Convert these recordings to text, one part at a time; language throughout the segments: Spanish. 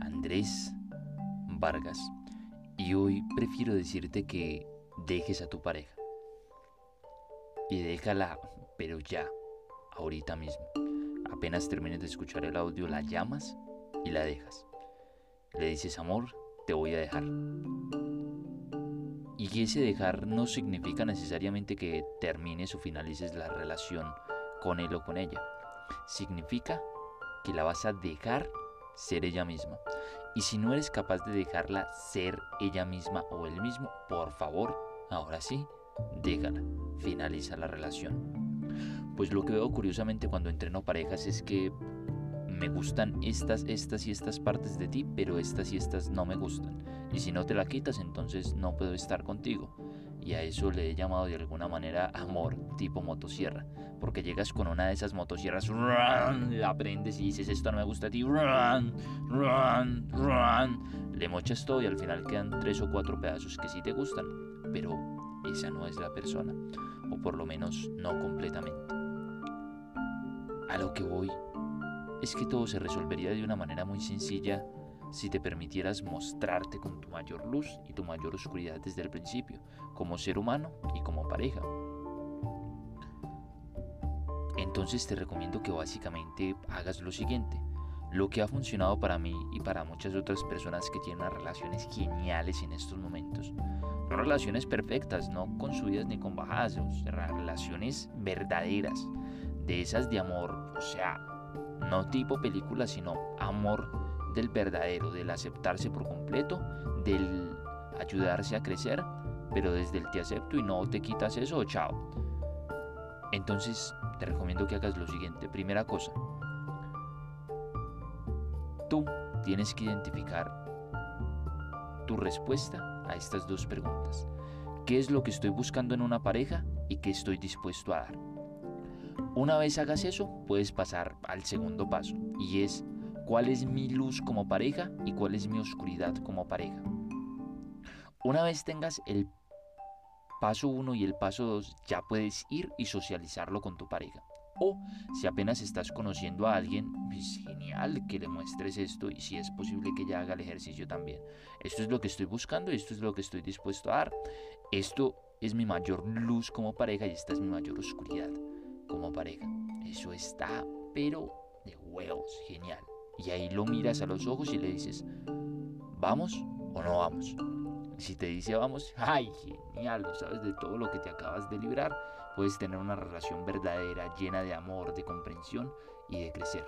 Andrés Vargas y hoy prefiero decirte que dejes a tu pareja. Y déjala, pero ya, ahorita mismo. Apenas termines de escuchar el audio, la llamas y la dejas. Le dices, amor, te voy a dejar. Y ese dejar no significa necesariamente que termines o finalices la relación con él o con ella. Significa que la vas a dejar ser ella misma. Y si no eres capaz de dejarla ser ella misma o él mismo, por favor, ahora sí, déjala, finaliza la relación. Pues lo que veo curiosamente cuando entreno parejas es que me gustan estas, estas y estas partes de ti, pero estas y estas no me gustan. Y si no te la quitas, entonces no puedo estar contigo. Y a eso le he llamado de alguna manera amor tipo motosierra. Porque llegas con una de esas motosierras, la prendes y dices esto no me gusta a ti, run, run, run. Le mochas todo y al final quedan tres o cuatro pedazos que sí te gustan. Pero esa no es la persona. O por lo menos no completamente. A lo que voy es que todo se resolvería de una manera muy sencilla si te permitieras mostrarte con tu mayor luz y tu mayor oscuridad desde el principio, como ser humano y como pareja. Entonces te recomiendo que básicamente hagas lo siguiente. Lo que ha funcionado para mí y para muchas otras personas que tienen unas relaciones geniales en estos momentos. Relaciones perfectas, no con subidas ni con bajadas, relaciones verdaderas, de esas de amor, o sea, no tipo película, sino amor del verdadero, del aceptarse por completo, del ayudarse a crecer, pero desde el te acepto y no te quitas eso, chao. Entonces te recomiendo que hagas lo siguiente. Primera cosa, tú tienes que identificar tu respuesta a estas dos preguntas. ¿Qué es lo que estoy buscando en una pareja y qué estoy dispuesto a dar? Una vez hagas eso, puedes pasar al segundo paso y es cuál es mi luz como pareja y cuál es mi oscuridad como pareja. Una vez tengas el paso 1 y el paso 2, ya puedes ir y socializarlo con tu pareja. O si apenas estás conociendo a alguien, es genial que le muestres esto y si es posible que ya haga el ejercicio también. Esto es lo que estoy buscando esto es lo que estoy dispuesto a dar. Esto es mi mayor luz como pareja y esta es mi mayor oscuridad como pareja. Eso está, pero de huevos, genial. Y ahí lo miras a los ojos y le dices, ¿vamos o no vamos? Si te dice vamos, ay, genial, sabes de todo lo que te acabas de librar, puedes tener una relación verdadera, llena de amor, de comprensión y de crecer.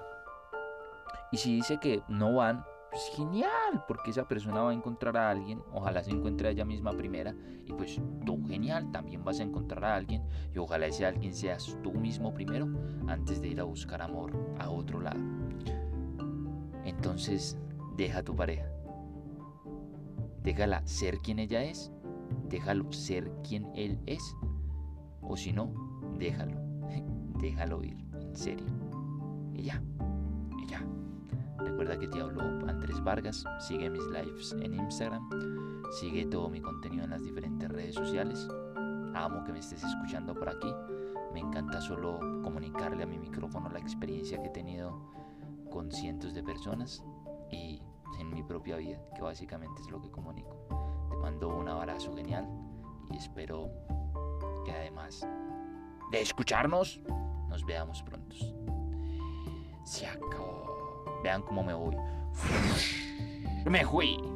Y si dice que no van, pues genial, porque esa persona va a encontrar a alguien, ojalá se encuentre ella misma primera, y pues tú genial, también vas a encontrar a alguien, y ojalá ese alguien seas tú mismo primero, antes de ir a buscar amor a otro lado. Entonces, deja tu pareja. Déjala ser quien ella es, déjalo ser quien él es, o si no, déjalo, déjalo ir, en serio. Y ya, y ya. Recuerda que te habló Andrés Vargas. Sigue mis lives en Instagram. Sigue todo mi contenido en las diferentes redes sociales. Amo que me estés escuchando por aquí. Me encanta solo comunicarle a mi micrófono la experiencia que he tenido con cientos de personas propia vida, que básicamente es lo que comunico. Te mando un abrazo genial y espero que además de escucharnos, nos veamos pronto. Se acabó. Vean cómo me voy. Me fui.